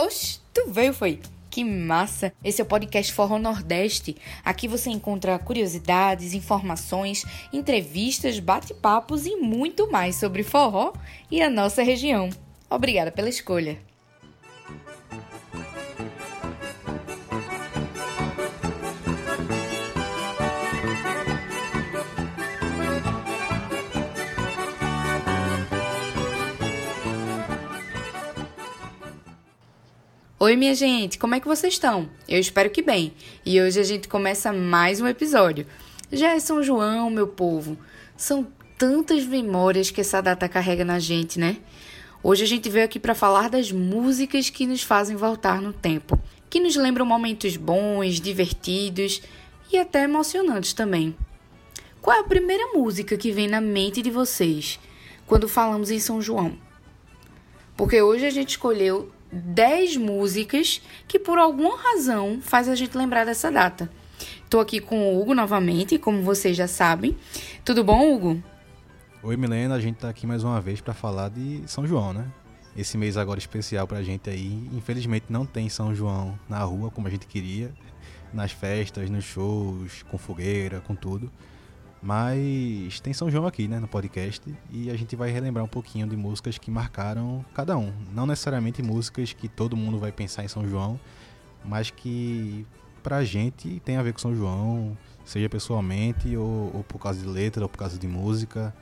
Oxe, tu veio, foi? Que massa! Esse é o podcast Forró Nordeste. Aqui você encontra curiosidades, informações, entrevistas, bate-papos e muito mais sobre forró e a nossa região. Obrigada pela escolha. Oi, minha gente, como é que vocês estão? Eu espero que bem. E hoje a gente começa mais um episódio. Já é São João, meu povo. São tantas memórias que essa data carrega na gente, né? Hoje a gente veio aqui para falar das músicas que nos fazem voltar no tempo, que nos lembram momentos bons, divertidos e até emocionantes também. Qual é a primeira música que vem na mente de vocês quando falamos em São João? Porque hoje a gente escolheu 10 músicas que por alguma razão faz a gente lembrar dessa data. Estou aqui com o Hugo novamente, como vocês já sabem. Tudo bom, Hugo? Oi, Milena. A gente está aqui mais uma vez para falar de São João, né? Esse mês agora especial para a gente aí. Infelizmente não tem São João na rua como a gente queria, nas festas, nos shows, com fogueira, com tudo. Mas tem São João aqui, né, no podcast, e a gente vai relembrar um pouquinho de músicas que marcaram cada um. Não necessariamente músicas que todo mundo vai pensar em São João, mas que pra gente tem a ver com São João, seja pessoalmente, ou, ou por causa de letra, ou por causa de música,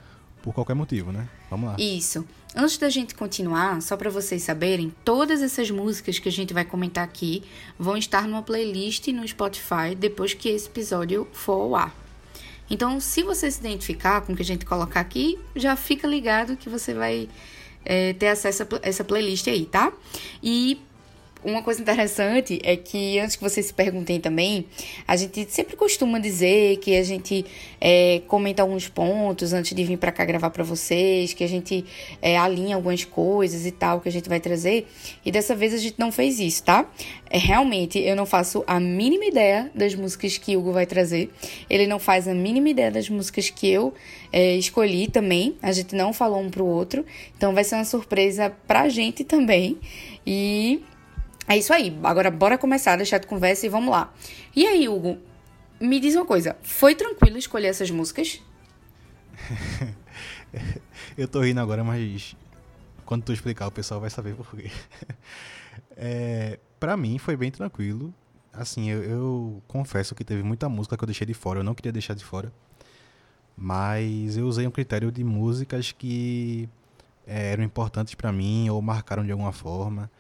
por qualquer motivo, né? Vamos lá. Isso. Antes da gente continuar, só para vocês saberem, todas essas músicas que a gente vai comentar aqui vão estar numa playlist no Spotify depois que esse episódio for ao ar. Então, se você se identificar com o que a gente colocar aqui, já fica ligado que você vai é, ter acesso a essa playlist aí, tá? E uma coisa interessante é que, antes que vocês se perguntem também, a gente sempre costuma dizer que a gente é, comenta alguns pontos antes de vir para cá gravar para vocês, que a gente é, alinha algumas coisas e tal que a gente vai trazer. E dessa vez a gente não fez isso, tá? É, realmente, eu não faço a mínima ideia das músicas que Hugo vai trazer. Ele não faz a mínima ideia das músicas que eu é, escolhi também. A gente não falou um pro outro. Então vai ser uma surpresa pra gente também. E é isso aí. Agora bora começar, deixar de conversa e vamos lá. E aí, Hugo, me diz uma coisa. Foi tranquilo escolher essas músicas? eu tô rindo agora, mas quando tu explicar o pessoal vai saber por quê. É, pra mim foi bem tranquilo. Assim, eu, eu, confesso que teve muita música que eu deixei de fora. Eu não queria deixar de fora. Mas eu usei um critério de músicas que é, eram importantes para mim ou marcaram de alguma forma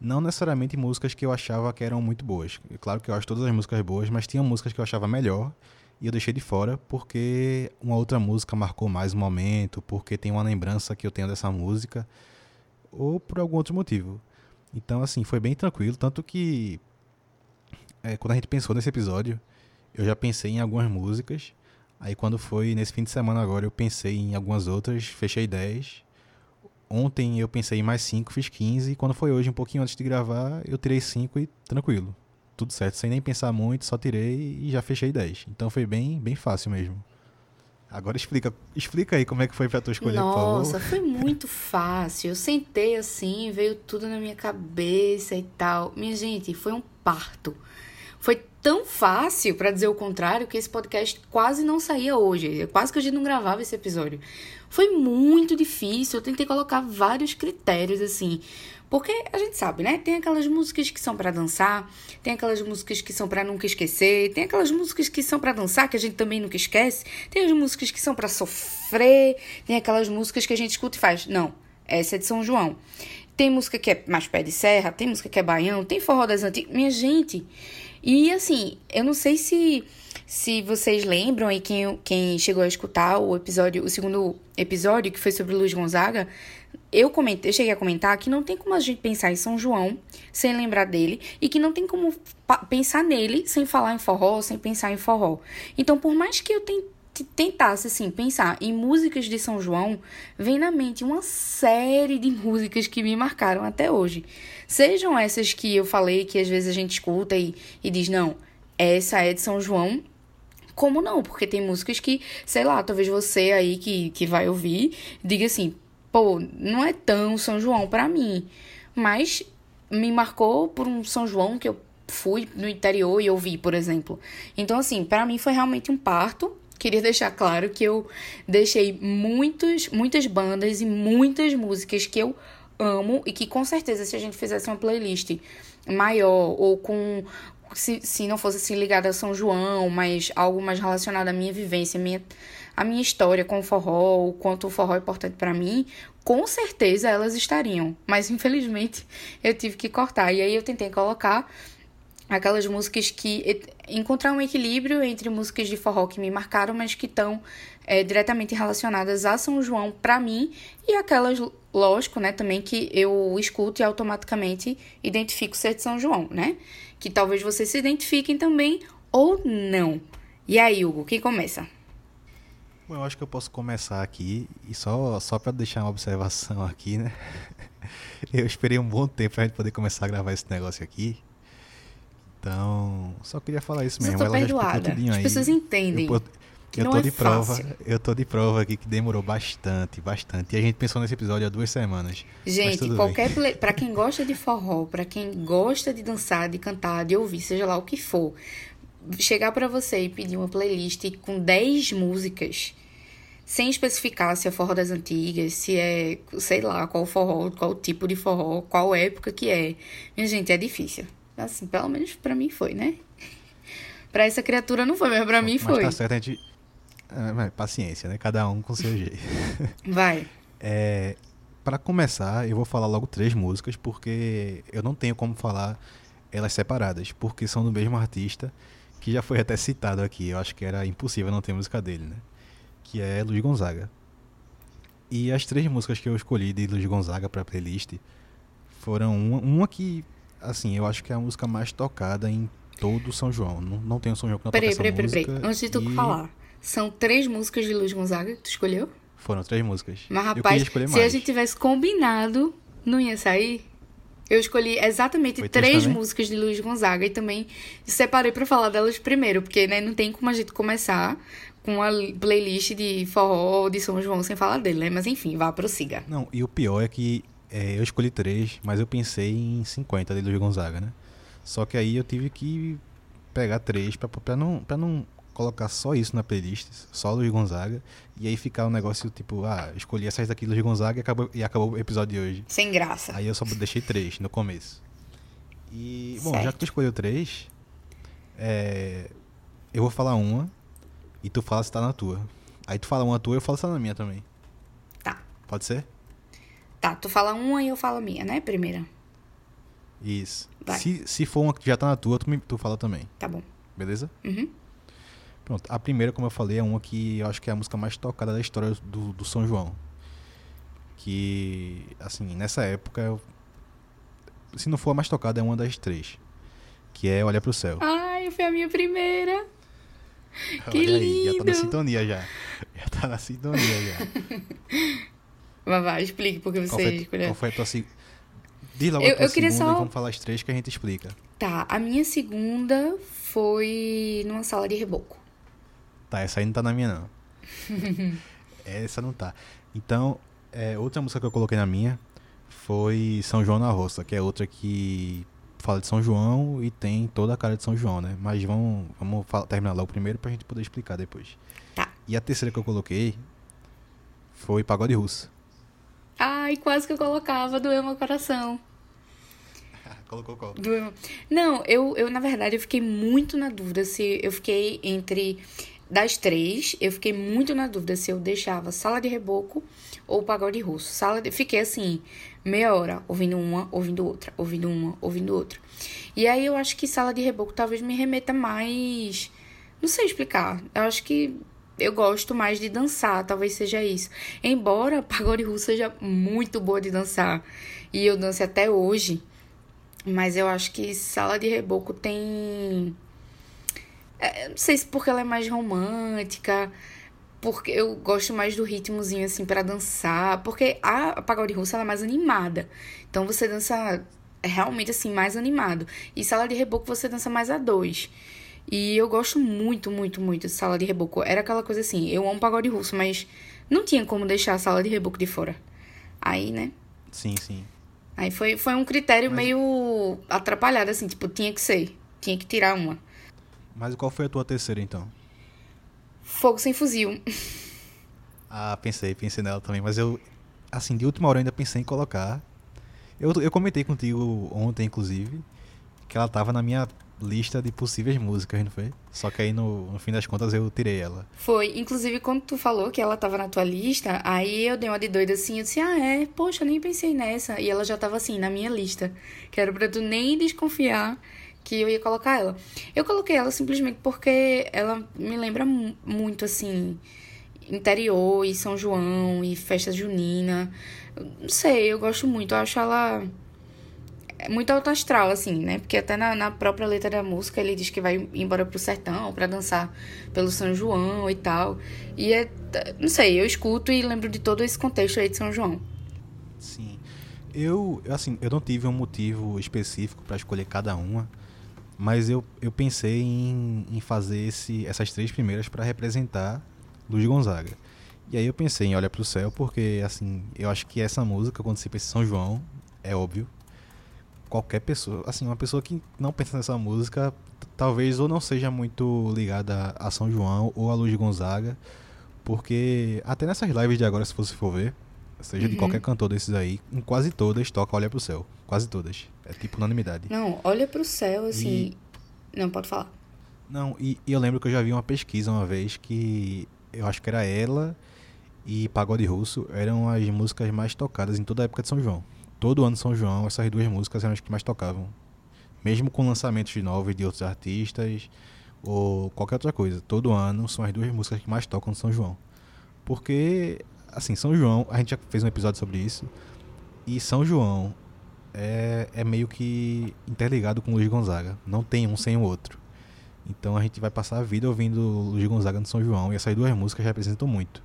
não necessariamente músicas que eu achava que eram muito boas. Claro que eu acho todas as músicas boas, mas tinha músicas que eu achava melhor e eu deixei de fora porque uma outra música marcou mais um momento, porque tem uma lembrança que eu tenho dessa música ou por algum outro motivo. Então, assim, foi bem tranquilo, tanto que é, quando a gente pensou nesse episódio, eu já pensei em algumas músicas. Aí quando foi nesse fim de semana agora, eu pensei em algumas outras, fechei 10 Ontem eu pensei em mais 5, fiz 15. E quando foi hoje, um pouquinho antes de gravar, eu tirei 5 e tranquilo. Tudo certo, sem nem pensar muito, só tirei e já fechei 10. Então foi bem, bem fácil mesmo. Agora explica, explica aí como é que foi pra tu escolher, Nossa, foi muito fácil. Eu sentei assim, veio tudo na minha cabeça e tal. Minha gente, foi um parto. Foi tão fácil, para dizer o contrário, que esse podcast quase não saía hoje. Quase que a gente não gravava esse episódio. Foi muito difícil, eu tentei colocar vários critérios assim. Porque a gente sabe, né? Tem aquelas músicas que são para dançar, tem aquelas músicas que são para nunca esquecer, tem aquelas músicas que são para dançar que a gente também nunca esquece, tem as músicas que são para sofrer, tem aquelas músicas que a gente escuta e faz. Não, essa é de São João. Tem música que é mais pé de serra, tem música que é baião, tem forró das antigas. Minha gente, e assim, eu não sei se se vocês lembram e quem, quem chegou a escutar o episódio, o segundo episódio que foi sobre Luiz Gonzaga, eu comentei, eu cheguei a comentar que não tem como a gente pensar em São João sem lembrar dele e que não tem como pensar nele sem falar em forró, sem pensar em forró. Então, por mais que eu tentasse assim pensar em músicas de São João, vem na mente uma série de músicas que me marcaram até hoje. Sejam essas que eu falei que às vezes a gente escuta e, e diz, não, essa é de São João. Como não? Porque tem músicas que, sei lá, talvez você aí que, que vai ouvir diga assim, pô, não é tão São João para mim. Mas me marcou por um São João que eu fui no interior e ouvi, por exemplo. Então, assim, para mim foi realmente um parto. Queria deixar claro que eu deixei muitos, muitas bandas e muitas músicas que eu amo e que com certeza se a gente fizesse uma playlist maior ou com se, se não fosse assim ligada a São João, mas algo mais relacionado à minha vivência, minha, minha história com o forró, o quanto o forró é importante para mim, com certeza elas estariam. Mas infelizmente eu tive que cortar. E aí eu tentei colocar aquelas músicas que encontrar um equilíbrio entre músicas de forró que me marcaram, mas que estão é, diretamente relacionadas a São João para mim e aquelas, lógico, né, também que eu escuto e automaticamente identifico ser de São João, né? Que talvez vocês se identifiquem também ou não. E aí, Hugo, quem começa? Bom, eu acho que eu posso começar aqui e só só para deixar uma observação aqui, né? Eu esperei um bom tempo pra gente poder começar a gravar esse negócio aqui. Então, só queria falar isso mesmo. Eu tô Ela perdoada. As aí. pessoas entendem. Eu, eu tô é de prova, fácil. eu tô de prova aqui que demorou bastante, bastante. E a gente pensou nesse episódio há duas semanas. Gente, qualquer play, para quem gosta de forró, para quem gosta de dançar, de cantar, de ouvir, seja lá o que for, chegar para você e pedir uma playlist com 10 músicas, sem especificar se é forró das antigas, se é, sei lá, qual forró, qual tipo de forró, qual época que é. Minha gente, é difícil. Assim, pelo menos para mim foi, né? Pra essa criatura não foi, mas pra mim foi. Tá certo, a gente. É, paciência, né? Cada um com seu jeito. Vai. É, para começar, eu vou falar logo três músicas, porque eu não tenho como falar elas separadas, porque são do mesmo artista, que já foi até citado aqui. Eu acho que era impossível não ter música dele, né? Que é Luiz Gonzaga. E as três músicas que eu escolhi de Luiz Gonzaga pra playlist foram uma, uma que assim, eu acho que é a música mais tocada em todo São João. Não, não tem um São João que não peraí, toca peraí, essa peraí, música. Peraí, antes de tu e... falar, são três músicas de Luiz Gonzaga que tu escolheu? Foram três músicas. Mas, rapaz, se mais. a gente tivesse combinado, não ia sair? Eu escolhi exatamente Foi três músicas de Luiz Gonzaga e também separei para falar delas primeiro, porque né, não tem como a gente começar com uma playlist de forró de São João sem falar dele, né? Mas enfim, vá, prossiga. Não, e o pior é que é, eu escolhi três, mas eu pensei em 50 de Luiz Gonzaga, né? Só que aí eu tive que pegar três para não, pra não colocar só isso na playlist, só Luiz Gonzaga, e aí ficar um negócio tipo, ah, escolhi essas daqui Luiz Gonzaga e acabou, e acabou o episódio de hoje. Sem graça. Aí eu só deixei três no começo. E, bom, certo. já que tu escolheu três, é, eu vou falar uma e tu fala se tá na tua. Aí tu fala uma tua e eu falo se tá na minha também. Tá. Pode ser? Tá, tu fala uma e eu falo a minha, né? Primeira. Isso. Se, se for uma que já tá na tua, tu, me, tu fala também. Tá bom. Beleza? Uhum. Pronto. A primeira, como eu falei, é uma que eu acho que é a música mais tocada da história do, do São João. Que, assim, nessa época, eu, se não for a mais tocada, é uma das três. Que é Olha pro Céu. Ai, foi a minha primeira. Que Olha lindo. Aí, já tá na sintonia já. Já tá na sintonia já. Vai, explique porque você qual foi, escolheu. Qual foi a tua? Diz logo eu, a tua eu segunda só... e vamos falar as três que a gente explica. Tá, a minha segunda foi numa sala de reboco. Tá, essa aí não tá na minha, não. essa não tá. Então, é, outra música que eu coloquei na minha foi São João na Roça, que é outra que fala de São João e tem toda a cara de São João, né? Mas vamos, vamos falar, terminar lá o primeiro pra gente poder explicar depois. Tá. E a terceira que eu coloquei foi Pagode Russo. Ai, quase que eu colocava, doeu meu coração. Colocou qual? Doeu. Não, eu, eu, na verdade, eu fiquei muito na dúvida se eu fiquei entre. Das três, eu fiquei muito na dúvida se eu deixava sala de reboco ou pagode russo. Sala de... Fiquei assim, meia hora, ouvindo uma, ouvindo outra, ouvindo uma, ouvindo outra. E aí eu acho que sala de reboco talvez me remeta mais. Não sei explicar. Eu acho que eu gosto mais de dançar, talvez seja isso. Embora pagode russo seja muito boa de dançar e eu dance até hoje, mas eu acho que sala de reboco tem. É, não sei se porque ela é mais romântica, porque eu gosto mais do ritmozinho assim para dançar, porque a pagode russo ela é mais animada. Então você dança realmente assim mais animado. E sala de reboco você dança mais a dois. E eu gosto muito, muito, muito de sala de reboco. Era aquela coisa assim, eu amo pagode russo, mas não tinha como deixar a sala de reboco de fora. Aí, né? Sim, sim. Aí foi, foi um critério Mas... meio atrapalhado, assim, tipo, tinha que ser. Tinha que tirar uma. Mas qual foi a tua terceira, então? Fogo Sem Fuzil. Ah, pensei, pensei nela também. Mas eu, assim, de última hora eu ainda pensei em colocar. Eu, eu comentei contigo ontem, inclusive, que ela tava na minha lista de possíveis músicas, não foi? Só que aí no, no fim das contas eu tirei ela. Foi. Inclusive, quando tu falou que ela tava na tua lista, aí eu dei uma de doida assim, eu disse, ah, é, poxa, nem pensei nessa. E ela já tava assim, na minha lista. Que era pra tu nem desconfiar que eu ia colocar ela. Eu coloquei ela simplesmente porque ela me lembra muito, assim, interior e São João e festa junina. Não sei, eu gosto muito. Eu acho ela muito alto astral, assim, né? Porque até na, na própria letra da música ele diz que vai embora pro sertão para dançar pelo São João e tal. E é. Não sei, eu escuto e lembro de todo esse contexto aí de São João. Sim. Eu, assim, eu não tive um motivo específico para escolher cada uma, mas eu, eu pensei em, em fazer esse, essas três primeiras para representar Luiz Gonzaga. E aí eu pensei em Olha pro Céu, porque, assim, eu acho que essa música, quando se pensa em São João, é óbvio, qualquer pessoa, assim, uma pessoa que não pensa nessa música, talvez ou não seja muito ligada a São João ou a Luiz Gonzaga, porque até nessas lives de agora, se você for ver, seja uhum. de qualquer cantor desses aí, em quase todas toca Olha pro Céu. Quase todas. É tipo unanimidade. Não, Olha pro Céu, assim. E... Não, pode falar. Não, e, e, eu lembro que eu já vi uma pesquisa uma vez que eu acho que era ela e Pagode Russo eram as músicas mais tocadas em toda a época de São João todo ano São João, essas duas músicas eram as que mais tocavam. Mesmo com lançamentos de novos de outros artistas ou qualquer outra coisa. Todo ano são as duas músicas que mais tocam no São João. Porque, assim, São João, a gente já fez um episódio sobre isso. E São João é, é meio que interligado com Luiz Gonzaga. Não tem um sem o outro. Então a gente vai passar a vida ouvindo Luiz Gonzaga no São João. E essas duas músicas representam muito.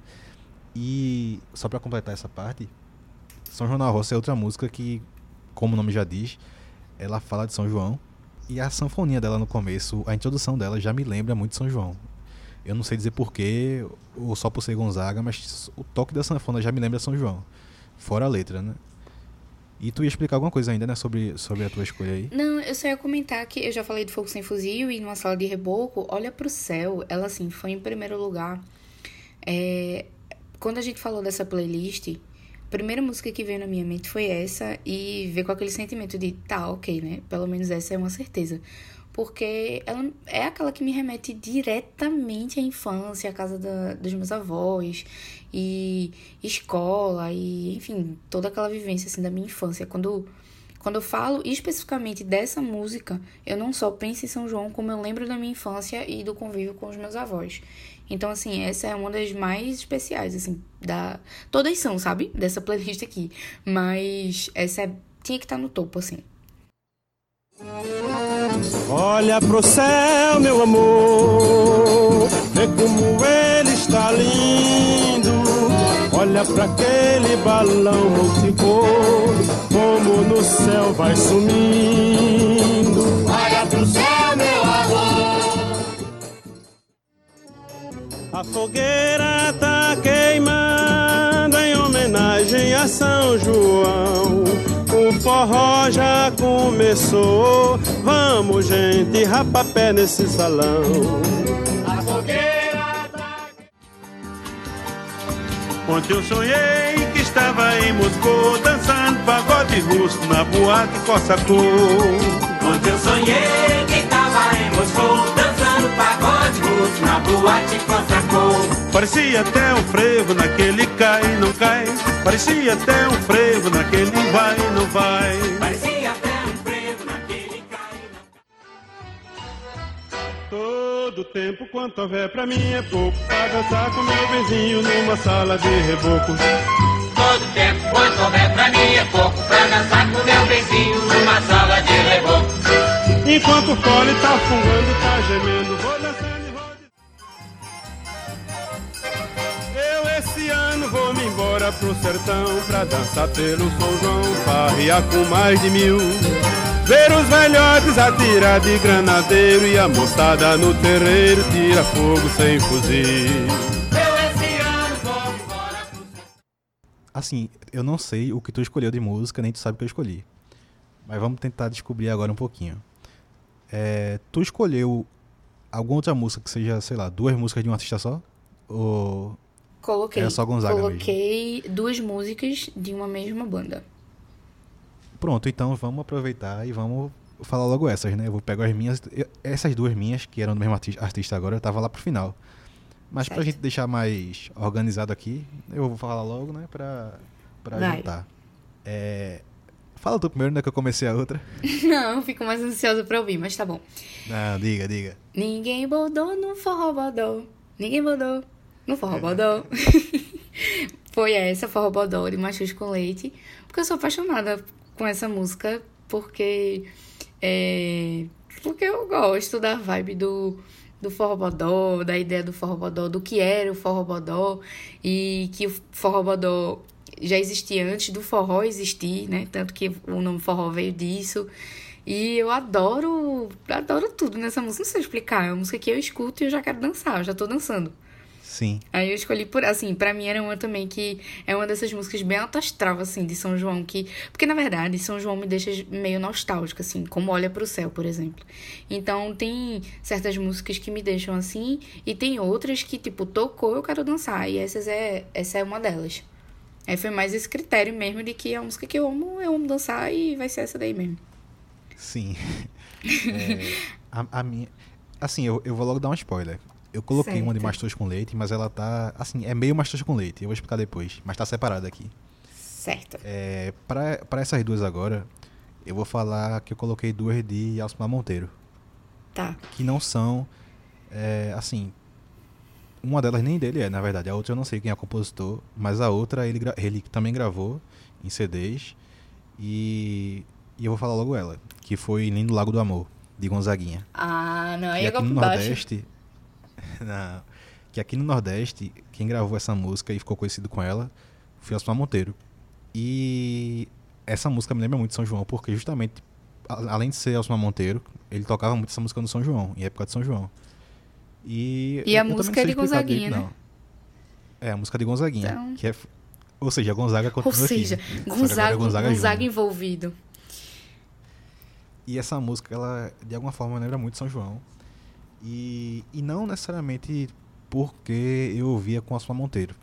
E só para completar essa parte, são João na Roça é outra música que, como o nome já diz, ela fala de São João. E a sanfoninha dela no começo, a introdução dela já me lembra muito de São João. Eu não sei dizer porquê, ou só por ser Gonzaga, mas o toque da sanfona já me lembra São João. Fora a letra, né? E tu ia explicar alguma coisa ainda, né, sobre, sobre a tua escolha aí? Não, eu só ia comentar que eu já falei de Fogo Sem Fuzil e numa sala de reboco, Olha pro Céu, ela assim, foi em primeiro lugar. É, quando a gente falou dessa playlist, a primeira música que veio na minha mente foi essa e veio com aquele sentimento de tá, ok, né? Pelo menos essa é uma certeza. Porque ela é aquela que me remete diretamente à infância, à casa da, dos meus avós, e escola, e enfim, toda aquela vivência assim da minha infância. Quando quando eu falo especificamente dessa música, eu não só penso em São João, como eu lembro da minha infância e do convívio com os meus avós. Então, assim, essa é uma das mais especiais, assim, da. Todas são, sabe? Dessa playlist aqui. Mas essa é... tinha que estar tá no topo, assim. Olha pro céu, meu amor, vê como ele está lindo. Olha para aquele balão multicor, como no céu vai sumindo. Olha A fogueira tá queimando em homenagem a São João. O forró já começou. Vamos, gente, rapapé nesse salão. Ontem eu sonhei que estava em Moscou dançando pagode russo na boate Cossacô. Ontem eu sonhei que estava em Moscou dançando na boate Cossacô. Parecia até um frevo naquele cai não cai. Parecia até um frevo naquele vai e não vai. Parecia até um frevo naquele cai não cai. Todo tempo quanto houver pra mim é pouco Pra dançar com meu vizinho numa sala de reboco Todo tempo quanto houver pra mim é pouco Pra dançar com meu vizinho numa sala de reboco Enquanto o fole tá fungando, tá gemendo Vou dançando esse ano vou me embora pro sertão Pra dançar pelo São João Farrear com mais de mil Ver os velhotes atirar de granadeiro e a moçada no terreiro tira fogo sem fuzil. assim, eu não sei o que tu escolheu de música, nem tu sabe o que eu escolhi. Mas vamos tentar descobrir agora um pouquinho. É, tu escolheu alguma outra música que seja, sei lá, duas músicas de um artista só? Ou Coloquei. Era só Gonzaga mesmo? Coloquei duas músicas de uma mesma banda. Pronto, então vamos aproveitar e vamos falar logo essas, né? Eu vou pegar as minhas. eu- essas duas minhas, que eram do mesmo arti- artista agora, eu tava lá pro final. Mas pra Certo. gente deixar mais organizado aqui, eu vou falar logo, né? Pra, pra Vai. juntar. É, Fala tu primeiro, né? Que eu comecei a outra. Não, eu fico mais ansiosa pra ouvir, mas tá bom. Não, diga, diga. Ninguém bodou no forró bodó. Ninguém bodou no forró bodó. Foi essa, forró bodó de Machos com Leite. Porque eu sou apaixonada com essa música. Porque... É, porque eu gosto da vibe do, do forró bodó, da ideia do forró bodó, do que era o forró bodó. E que o forró bodó já existia antes do forró existir, né? Tanto que o nome forró veio disso. E eu adoro, adoro tudo nessa música. Não sei explicar, é uma música que eu escuto e eu já quero dançar, eu já tô dançando. Sim. Aí eu escolhi por, assim, pra mim era uma também que é uma dessas músicas bem autoastral, assim, de São João, que... Porque, na verdade, São João me deixa meio nostálgica, assim, como Olha pro Céu, por exemplo. Então, tem certas músicas que me deixam assim, e tem outras que, tipo, tocou, eu quero dançar, e essas é, essa é uma delas. Aí foi mais esse critério mesmo de que é uma música que eu amo, eu amo dançar, e vai ser essa daí mesmo. Sim. É, a, a minha. Assim, eu, eu vou logo dar um spoiler. Eu coloquei uma de Certo. Mastos com leite, mas ela tá. Assim, é meio Mastos com leite. Eu vou explicar depois. Mas tá separada aqui. Certo. É, pra, pra essas duas agora, eu vou falar que eu coloquei duas de Alcimar Monteiro. Tá. Que não são. é, assim. Uma delas nem dele é, na verdade. A outra eu não sei quem é o compositor. Mas a outra ele, ele também gravou em CDs. E, e eu vou falar logo ela. Que foi Lindo Lago do Amor, de Gonzaguinha. Ah, não, aí Que é aqui no baixo. Nordeste. Que aqui no Nordeste, quem gravou essa música e ficou conhecido com ela foi Osmar Monteiro. E essa música me lembra muito de São João, porque justamente, além de ser Osmar Monteiro, ele tocava muito essa música no São João, em época de São João. E, E a música é de Gonzaguinha, direito, né? É, a música de Gonzaguinha. Então- Que é, ou seja, Gonzaga Ou continua seja, aqui. É Gonzaga, Gonzaga Gonzaga envolvido. E essa música, ela de alguma forma lembra muito São João. E, e não necessariamente porque eu ouvia com Osmar Monteiro.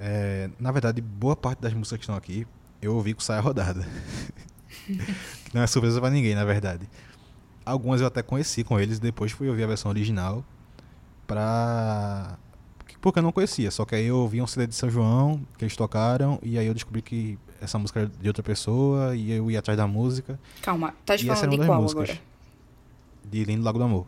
É, na verdade, boa parte das músicas que estão aqui eu ouvi com Saia Rodada. que não é surpresa pra ninguém, na verdade. Algumas eu até conheci com eles, depois fui ouvir a versão original pra. Porque eu não conhecia, só que aí eu ouvi um CD de São João que eles tocaram, e aí eu descobri que essa música era de outra pessoa, e eu ia atrás da música. Calma, tá falando de qual músicas agora? de Lindo Lago do Amor.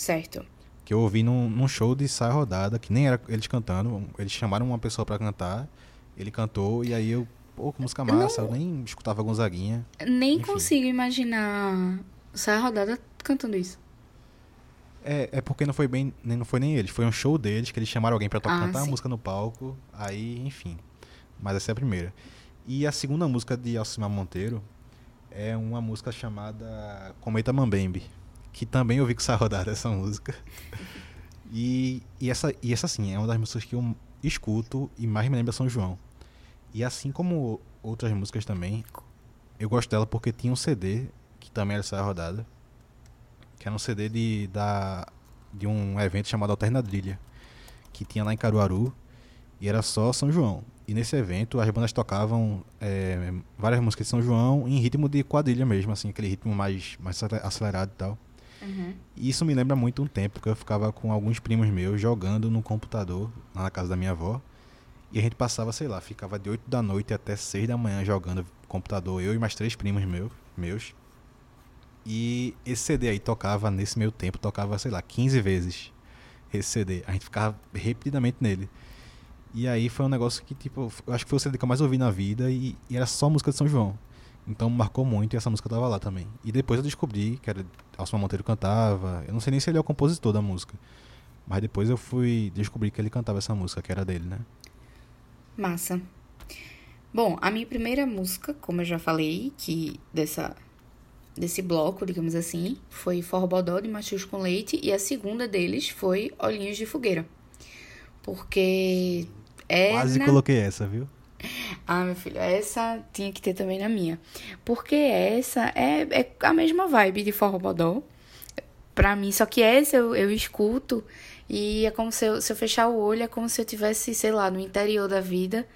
Certo. Que eu ouvi num, num show de Saia Rodada, que nem era eles cantando. Eles chamaram uma pessoa pra cantar, ele cantou, e aí eu, pô, que música massa, eu nem escutava Gonzaguinha. Nem Enfim. consigo imaginar Saia Rodada cantando isso. É, é porque não foi bem, nem não foi nem eles, foi um show deles que eles chamaram alguém pra to- Ah, cantar a música no palco, aí, enfim. Mas essa é a primeira. E a segunda música de Alcimar Monteiro é uma música chamada Cometa Mambembe, que também eu vi com rodada essa música. E, e essa e essa sim, é uma das músicas que eu escuto e mais me lembra São João. E assim como outras músicas também, eu gosto dela porque tinha um CD que também era essa rodada, que era um CD de, da, de um evento chamado Alternadrilha, que tinha lá em Caruaru, e era só São João. E nesse evento as bandas tocavam é, várias músicas de São João em ritmo de quadrilha mesmo, assim, aquele ritmo mais, mais acele- acelerado e tal. E isso me lembra muito um tempo que eu ficava com alguns primos meus jogando no computador, lá na casa da minha avó. E a gente passava, sei lá, ficava de 8 da noite até 6 da manhã jogando computador, eu e mais três primos meus, meus. E esse CD aí tocava, nesse meio tempo, tocava, sei lá, 15 vezes esse CD. A gente ficava repetidamente nele. E aí foi um negócio que, tipo, eu acho que foi o CD que eu mais ouvi na vida e, e era só música de São João. Então marcou muito e essa música tava lá também. E depois eu descobri que era Alcimar Monteiro cantava. Eu não sei nem se ele é o compositor da música. Mas depois eu fui descobrir que ele cantava essa música, que era dele, né? Massa. Bom, a minha primeira música, como eu já falei, que dessa desse bloco, digamos assim, foi Forró Bodó de Machos com Leite e a segunda deles foi Olhinhos de Fogueira. Porque é Quase na- coloquei essa, viu? Ah, meu filho, essa tinha que ter também na minha. Porque essa é, é a mesma vibe de forró bodó. Pra mim, só que essa eu, eu escuto e é como se eu, se eu fechar o olho, é como se eu tivesse, sei lá, no interior da vida,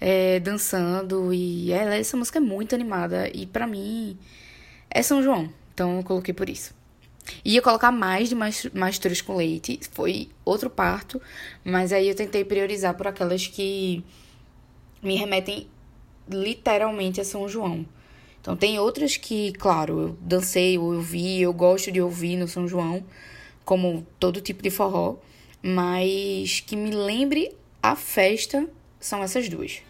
é, dançando. E ela, essa música é muito animada. E pra mim, é São João. Então eu coloquei por isso. Ia colocar mais de Masturas com Leite, foi outro parto, mas aí eu tentei priorizar por aquelas que me remetem literalmente a São João. Então tem outras que, claro, eu dancei eu vi, eu gosto de ouvir no São João, como todo tipo de forró, mas que me lembre a festa são essas duas.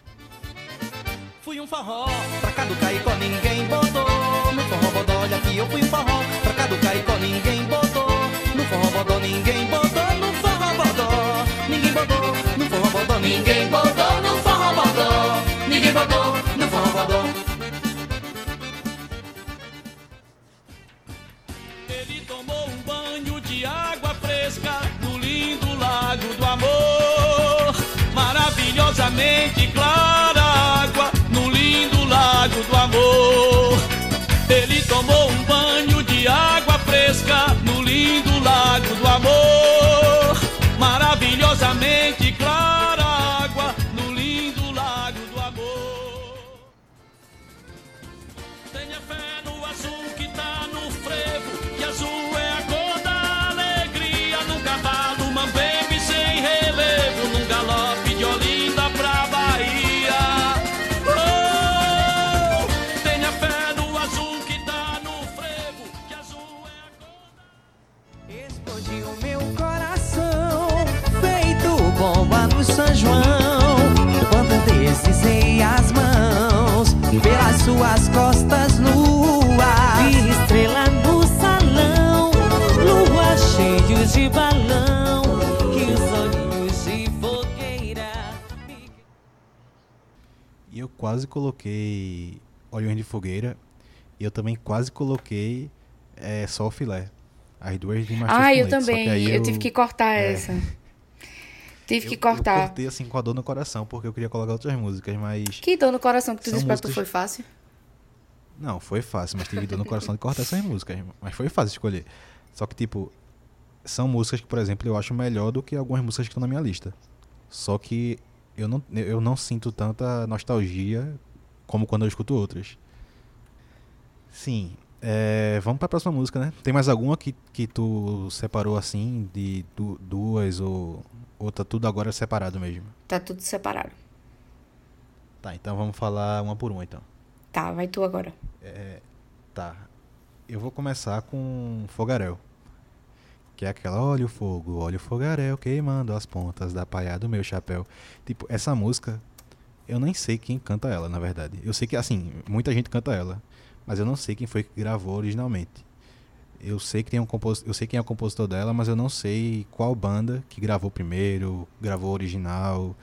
Fui um forró, pra cá do Caicó ninguém botou. No forró bodó, olha que eu fui um forró, pra cá do Caicó ninguém botou. No forró bodó ninguém botou, no forró bodó ninguém botou. No forró bodó ninguém botou, botou, no bodó. Ele tomou um banho de água fresca no lindo lago do amor. Maravilhosamente clara água no lindo lago do amor. Ele tomou um banho Tenha fé no azul que tá no frevo, que azul é a cor da alegria. Num cavalo mambembe sem relevo, num galope de Olinda pra Bahia. Oh, tenha fé no azul que tá no frevo, que azul é a cor da Explodiu meu coração, feito bomba no São João. Quando deslizei as mãos pelas suas costas quase coloquei Olhões de Fogueira. E eu também quase coloquei é, Só o Filé. As duas de Mastros Ah, eu Leite, que também. aí Eu tive que cortar é. essa. Tive eu- que Eu cortar. cortei assim com a dor no coração, porque eu queria colocar outras músicas, mas. Que dor no coração que tu disse pra tu músicas- foi fácil? Não, foi fácil, mas tive dor no coração de cortar essas músicas. Mas foi fácil escolher. Só que, tipo, são músicas que, por exemplo, eu acho melhor do que algumas músicas que estão na minha lista. Só que eu não, eu não sinto tanta nostalgia como quando eu escuto outras. Sim. é, vamos pra próxima música, né? Tem mais alguma que, que tu separou assim, de du- duas ou, ou tá tudo agora separado mesmo? Tá tudo separado. Tá, então vamos falar uma por uma então. Tá, vai tu agora. Tá. Eu vou começar com Fogaréu. Que é aquela, olha o fogo, olha o fogaréu queimando as pontas da palha do meu chapéu. Tipo, essa música, eu nem sei quem canta ela, na verdade. Eu sei que, assim, muita gente canta ela, mas eu não sei quem foi que gravou originalmente. Eu sei que tem um compos... eu sei quem é o compositor dela, mas eu não sei qual banda que gravou primeiro, gravou original.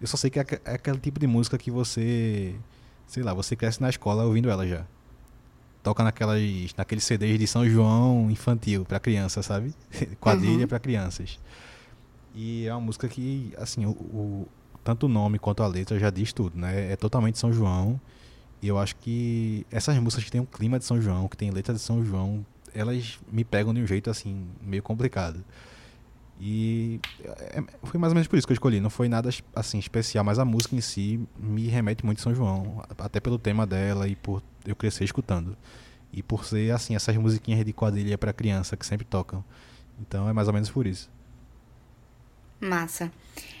Eu só sei que é é aquele tipo de música que você, sei lá, você cresce na escola ouvindo ela já toca naquelas naqueles CDs de São João infantil pra criança, sabe? Quadrilha Uhum. pra crianças. E é uma música que, assim, o, o- tanto o nome quanto a letra já diz tudo, né? É totalmente São João. E eu acho que essas músicas que tem um clima de São João, que tem letra de São João, elas me pegam de um jeito assim meio complicado. E é- foi mais ou menos por isso que eu escolhi. Não foi nada assim especial, mas a música em si me remete muito a São João, até pelo tema dela e por eu crescer escutando. E por ser assim essas musiquinhas de quadrilha pra criança que sempre tocam. Então é mais ou menos por isso. Massa.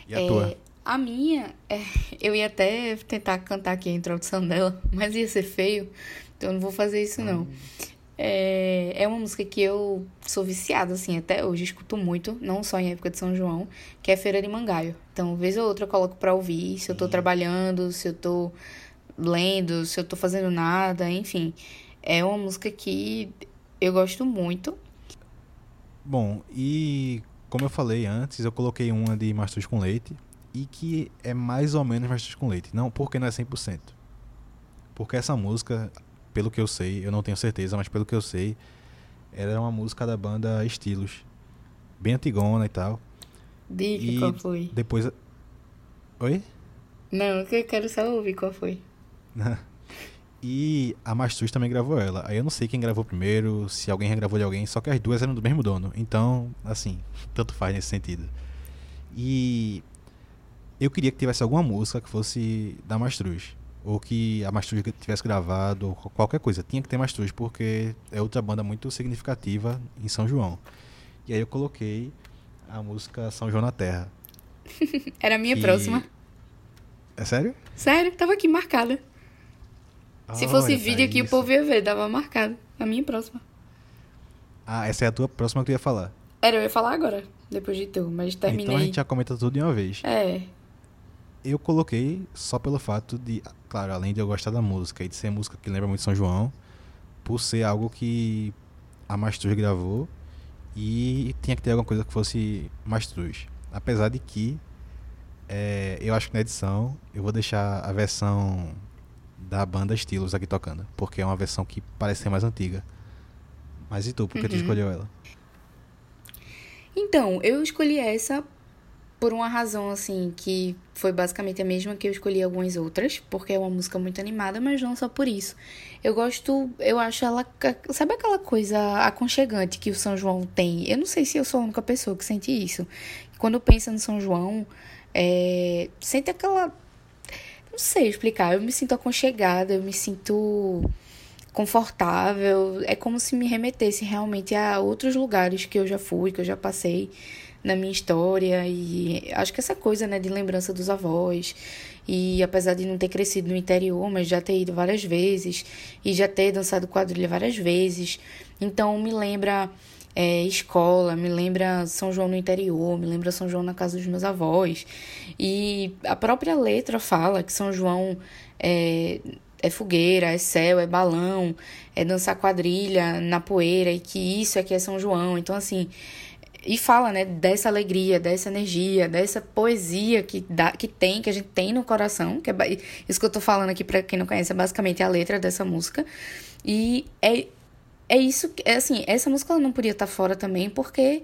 E a É, tua? A minha, é, eu ia até tentar cantar aqui a introdução dela, mas ia ser feio, então eu não vou fazer isso não. É, é uma música que eu sou viciada, assim, até hoje, escuto muito, não só em época de São João, que é Feira de Mangaio. Então, vez ou outra eu coloco pra ouvir, se eu tô trabalhando, se eu tô lendo, se eu tô fazendo nada, enfim. É uma música que eu gosto muito. Bom, e como eu falei antes, eu coloquei uma de Mastruz com Leite e que é mais ou menos Mastruz com Leite. Não, porque não é 100%. Porque essa música, pelo que eu sei, eu não tenho certeza, mas pelo que eu sei, ela é uma música da banda Estilos. Bem antigona e tal. Dica E qual foi? depois. Oi? Não, eu quero só ouvir qual foi. E a Mastruz também gravou ela. Aí eu não sei quem gravou primeiro, se alguém regravou de alguém, só que as duas eram do mesmo dono. Então, assim, tanto faz nesse sentido. E eu queria que tivesse alguma música que fosse da Mastruz. Ou que a Mastruz tivesse gravado, ou qualquer coisa. Tinha que ter Mastruz, porque é outra banda muito significativa em São João. E aí eu coloquei a música São João na Terra. Era a minha que- próxima. É sério? Sério, tava aqui marcada. Se fosse vídeo pra aqui, o isso. povo ia ver, dava marcado. A minha próxima. Ah, essa é a tua próxima que eu ia falar. Era, eu ia falar agora, depois de tu, mas terminei. Então a gente já comenta tudo de uma vez. É, Eu coloquei só pelo fato de, claro, além de eu gostar da música e de ser música que lembra muito São João, por ser algo que a Mastruz gravou e tinha que ter alguma coisa que fosse Mastruz. Apesar de que é, eu acho que na edição eu vou deixar a versão da banda Estilos aqui tocando, porque é uma versão que parece ser mais antiga. Mas e tu, por que tu Uhum. escolheu ela? Então, eu escolhi essa por uma razão, assim, que foi basicamente a mesma que eu escolhi algumas outras, porque é uma música muito animada, mas não só por isso. Eu gosto, eu acho ela. Sabe aquela coisa aconchegante que o São João tem? Eu não sei se eu sou a única pessoa que sente isso. Quando pensa no São João, é, sente aquela. Não sei explicar, eu me sinto aconchegada, eu me sinto confortável. É como se me remetesse realmente a outros lugares que eu já fui, que eu já passei na minha história. E acho que essa coisa, né, de lembrança dos avós. E apesar de não ter crescido no interior, mas já ter ido várias vezes e já ter dançado quadrilha várias vezes. Então me lembra é, escola, me lembra São João no interior, me lembra São João na casa dos meus avós. E a própria letra fala que São João é, é fogueira, é céu, é balão, é dançar quadrilha na poeira e que isso aqui é São João. Então, assim, e fala, né, dessa alegria, dessa energia, dessa poesia que, dá, que tem, que a gente tem no coração, que é isso que eu tô falando aqui pra quem não conhece, é basicamente a letra dessa música. E é, é isso, é assim, essa música ela não podia estar fora também, porque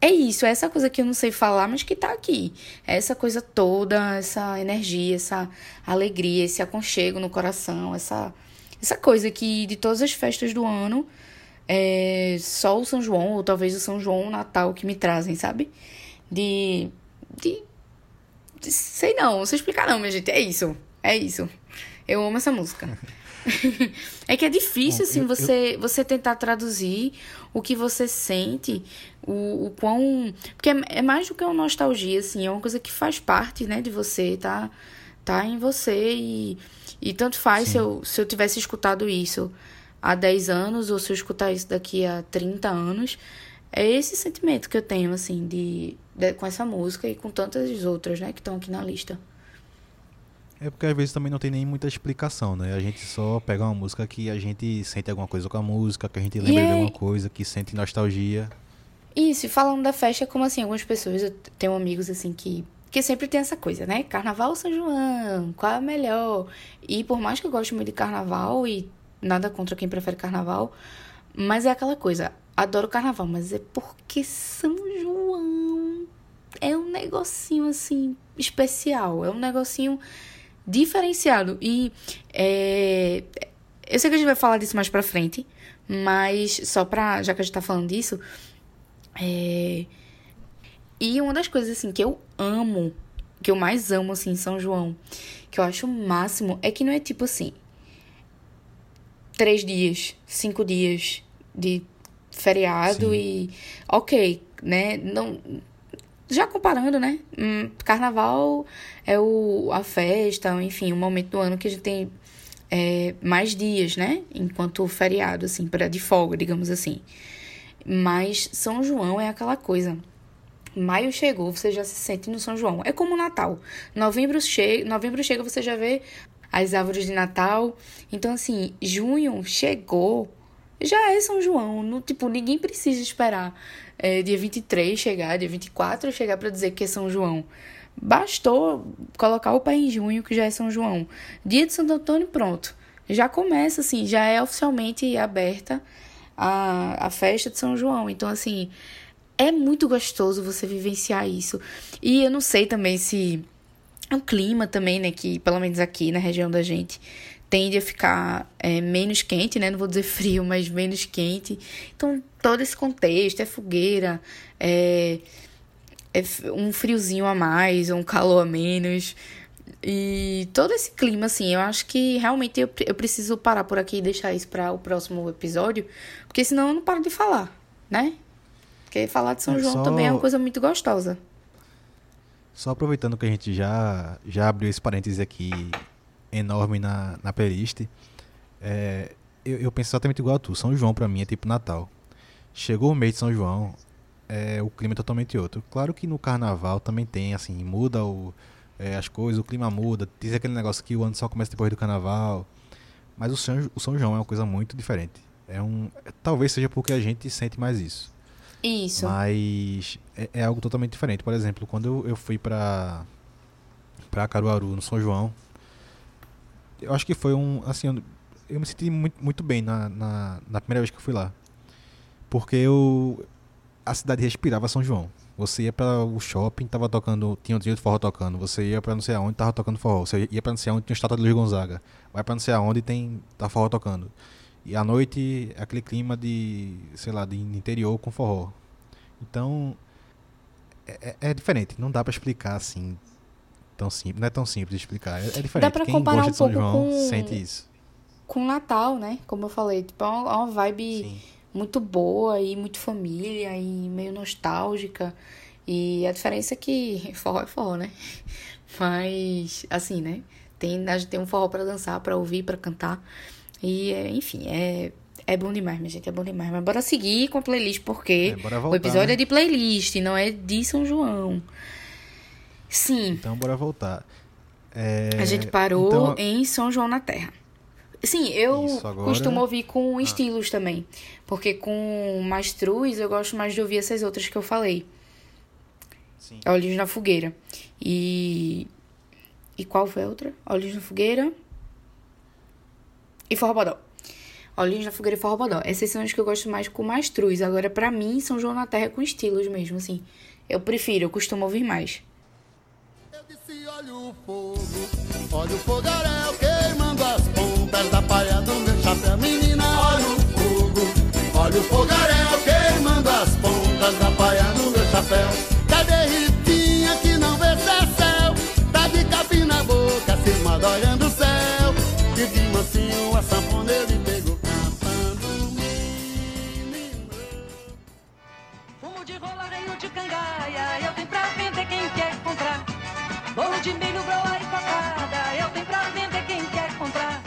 é isso, é essa coisa que eu não sei falar, mas que tá aqui. É essa coisa toda, essa energia, essa alegria, esse aconchego no coração, essa, essa coisa que de todas as festas do ano, é só o São João, ou talvez o São João, o Natal que me trazem, sabe? De. de, de sei não, não sei explicar não, minha gente. É isso. É isso. Eu amo essa música. é que é difícil, Bom, assim, eu- eu- você, você tentar traduzir o que você sente, o, o quão. Porque é, é mais do que uma nostalgia, assim, é uma coisa que faz parte, né, de você, tá, tá em você e, e tanto faz se eu, se eu tivesse escutado isso há 10 anos ou se eu escutar isso daqui a 30 anos. É esse sentimento que eu tenho, assim, de, de com essa música e com tantas outras, né, que estão aqui na lista. É porque às vezes também não tem nem muita explicação, né? A gente só pega uma música que a gente sente alguma coisa com a música, que a gente lembra de é- alguma coisa, que sente nostalgia. Isso, e falando da festa, como assim, algumas pessoas, eu tenho amigos assim que. Que sempre tem essa coisa, né? Carnaval ou São João? Qual é o melhor? E por mais que eu goste muito de carnaval e nada contra quem prefere carnaval, mas é aquela coisa, adoro carnaval, mas é porque São João é um negocinho assim especial, é um negocinho diferenciado. E é, eu sei que a gente vai falar disso mais pra frente, mas só pra. Já que a gente tá falando disso. É... E uma das coisas assim que eu amo, que eu mais amo assim em São João, que eu acho o máximo, é que não é tipo assim. Três dias, cinco dias de feriado Sim. e. Ok, né? Não. Já comparando, né? Hum, Carnaval é o, a festa, enfim, o momento do ano que a gente tem é, mais dias, né? Enquanto feriado, assim, para de folga, digamos assim. Mas São João é aquela coisa. Maio chegou, você já se sente no São João. É como o Natal. Novembro, che Novembro chega, você já vê as árvores de Natal. Então, assim, junho chegou, já é São João. Tipo, ninguém precisa esperar é, dia 23 chegar, dia 24 chegar para dizer que é São João. Bastou colocar o pé em junho, que já é São João. Dia de Santo Antônio, pronto. Já começa, assim, já é oficialmente aberta a, a festa de São João. Então, assim, é muito gostoso você vivenciar isso. E eu não sei também se É um clima também, né? Que pelo menos aqui na região da gente tende a ficar é, menos quente, né? Não vou dizer frio, mas menos quente. Então, todo esse contexto é fogueira, é, é um friozinho a mais, um calor a menos. E todo esse clima, assim, eu acho que realmente eu, eu preciso parar por aqui e deixar isso para o próximo episódio, porque senão eu não paro de falar, né? Porque falar de São É, João só- também é uma coisa muito gostosa. Só aproveitando que a gente já, já abriu esse parêntese aqui enorme na, na playlist, é, eu, eu penso exatamente igual a tu. São João pra mim é tipo Natal. Chegou o mês de São João, é, o clima é totalmente outro. Claro que no carnaval também tem, assim, muda o, é, as coisas, o clima muda. Diz aquele negócio que o ano só começa depois do carnaval. Mas o São, o São João é uma coisa muito diferente. É um, talvez seja porque a gente sente mais isso. Isso. Mas é, é algo totalmente diferente. Por exemplo, quando eu, eu fui pra, pra Caruaru, no São João, eu acho que foi um. Assim, eu, eu me senti muito, muito bem na, na, na primeira vez que eu fui lá. Porque eu. A cidade respirava São João. Você ia para o shopping, tava tocando. Tinha um trio de forró tocando. Você ia pra não sei aonde, tava tocando forró. Você ia pra não sei aonde, tinha estátua de Luiz Gonzaga. Vai pra não sei aonde, tem. tá forró tocando. E à noite, aquele clima de, sei lá, de interior com forró. Então, é, é- é diferente. Não dá pra explicar assim, tão simples. Não é tão simples de explicar. É, é diferente. pra Quem comparar gosta um de São pouco João com- sente isso. Com Natal, né? Como eu falei, tipo, é uma, é uma vibe Sim. muito boa e muito família e meio nostálgica. E a diferença é que forró é forró, né? Mas, assim, né? Tem, a gente tem um forró pra dançar, pra ouvir, pra cantar. E, enfim, é, é bom demais, minha gente, é bom demais. Mas bora seguir com a playlist, porque É, bora o voltar, episódio né? é de playlist, não é de São João. Sim, Então, bora voltar. É, a gente parou então, em São João na Terra. Sim, eu agora- costumo ouvir com Ah. estilos também. Porque com Mastruz eu gosto mais de ouvir essas outras que eu falei. Sim. Olhos na Fogueira. E. E qual foi a outra? Olhos na Fogueira. E Forrobodó. Olhos na Fogueira e Forrobodó. Essas são as que eu gosto mais com Mastruz. Agora, pra mim, São João na Terra é com estilos mesmo, assim. Eu prefiro, eu costumo ouvir mais. Eu disse, olha o fogo, olha o fogaréu queimando as pontas da palha do meu chapéu. Menina, olha o fogo, olha o fogaréu queimando as pontas da palha do meu chapéu. Cangaia, eu tenho pra vender quem quer comprar. Bolo de milho, broa e cocada, eu tenho pra vender quem quer comprar.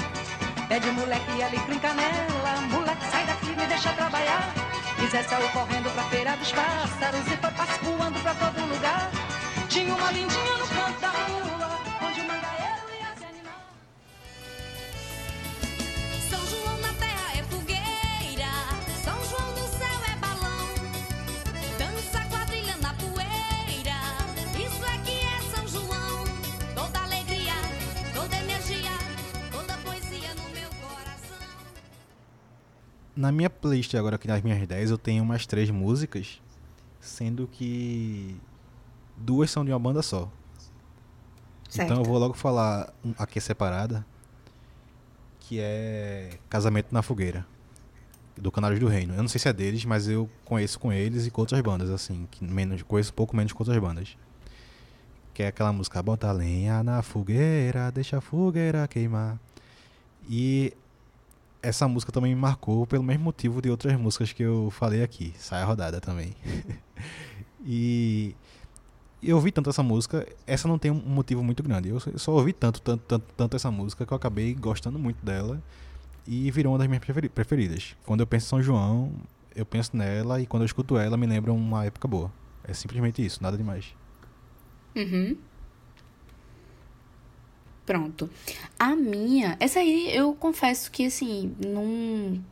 Pede moleque ali com canela, moleque sai daqui me deixa trabalhar. Zé saiu correndo pra feira dos pássaros e foi voando pra todo lugar. Tinha uma lindinha no canto da Na minha playlist agora, aqui nas minhas 10, eu tenho umas três músicas, sendo que duas são de uma banda só. Certo. Então eu vou logo falar aqui separada, que é Casamento na Fogueira, do Canários do Reino. Eu não sei se é deles, mas eu conheço com eles e com outras bandas, assim, que menos, conheço pouco menos com outras bandas. Que é aquela música Bota a lenha na fogueira, deixa a fogueira queimar. E essa música também me marcou pelo mesmo motivo de outras músicas que eu falei aqui. Sai a rodada também. e eu ouvi tanto essa música, essa não tem um motivo muito grande. Eu só- ouvi tanto, tanto, tanto, tanto essa música que eu acabei gostando muito dela e virou uma das minhas preferi- preferidas. Quando eu penso em São João, eu penso nela e quando eu escuto ela, me lembra uma época boa. É simplesmente isso, nada demais. Uhum. Pronto. A minha, essa aí eu confesso que assim, não